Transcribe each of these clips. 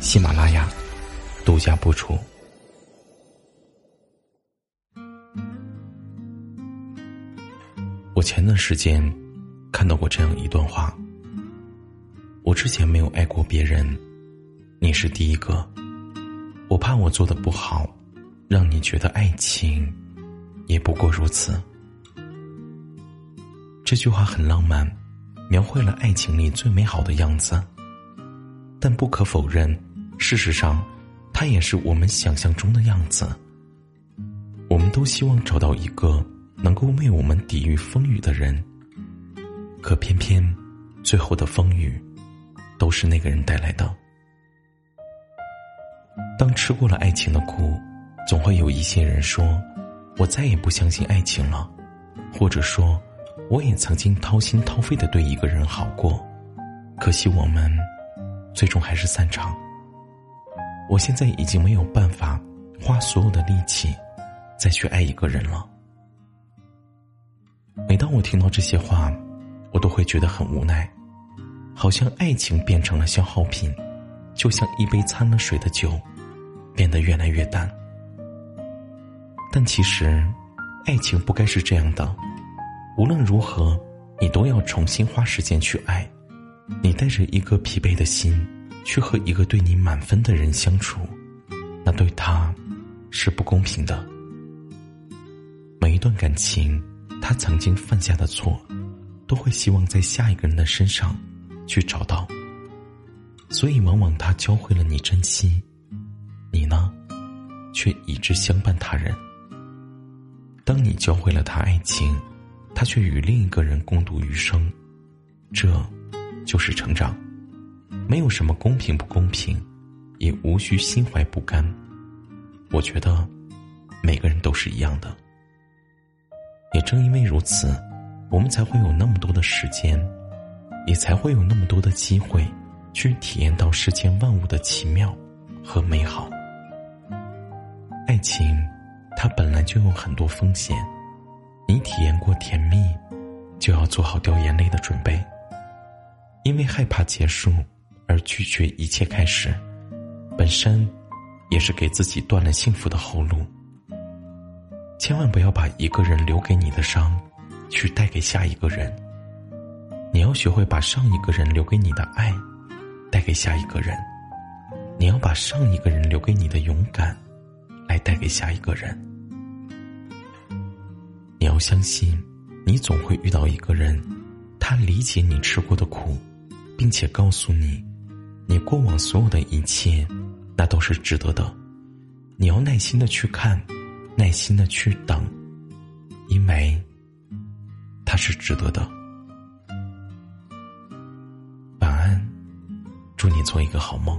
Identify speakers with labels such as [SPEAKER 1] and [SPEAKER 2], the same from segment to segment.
[SPEAKER 1] 喜马拉雅独家播出。我前段时间看到过这样一段话：我之前没有爱过别人，你是第一个。我怕我做的不好，让你觉得爱情也不过如此。这句话很浪漫，描绘了爱情里最美好的样子。但不可否认，事实上，它也是我们想象中的样子。我们都希望找到一个。能够为我们抵御风雨的人，可偏偏最后的风雨都是那个人带来的。当吃过了爱情的苦，总会有一些人说：“我再也不相信爱情了。”或者说：“我也曾经掏心掏肺的对一个人好过，可惜我们最终还是散场。”我现在已经没有办法花所有的力气再去爱一个人了。每当我听到这些话，我都会觉得很无奈，好像爱情变成了消耗品，就像一杯掺了水的酒，变得越来越淡。但其实，爱情不该是这样的。无论如何，你都要重新花时间去爱。你带着一颗疲惫的心，去和一个对你满分的人相处，那对他，是不公平的。每一段感情。他曾经犯下的错，都会希望在下一个人的身上去找到。所以，往往他教会了你珍惜，你呢，却一直相伴他人。当你教会了他爱情，他却与另一个人共度余生，这，就是成长。没有什么公平不公平，也无需心怀不甘。我觉得，每个人都是一样的。也正因为如此，我们才会有那么多的时间，也才会有那么多的机会，去体验到世间万物的奇妙和美好。爱情，它本来就有很多风险，你体验过甜蜜，就要做好掉眼泪的准备。因为害怕结束而拒绝一切开始，本身也是给自己断了幸福的后路。千万不要把一个人留给你的伤，去带给下一个人。你要学会把上一个人留给你的爱，带给下一个人。你要把上一个人留给你的勇敢，来带给下一个人。你要相信，你总会遇到一个人，他理解你吃过的苦，并且告诉你，你过往所有的一切，那都是值得的。你要耐心的去看。耐心的去等，因为它是值得的。晚安，祝你做一个好梦。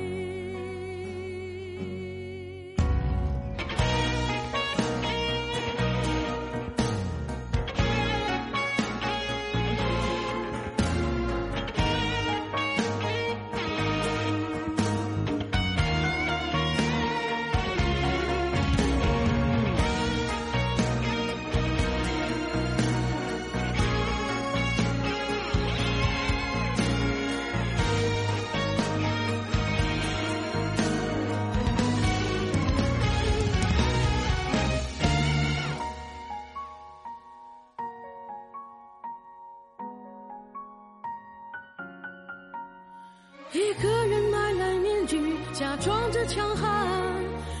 [SPEAKER 2] 一个人买来面具，假装着强悍，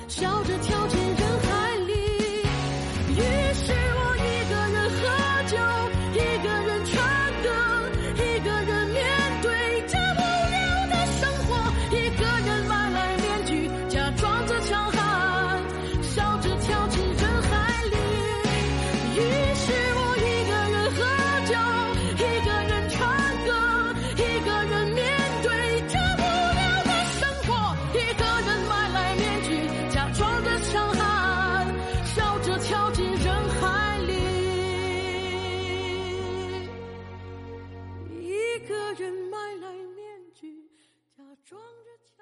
[SPEAKER 2] 笑着装着。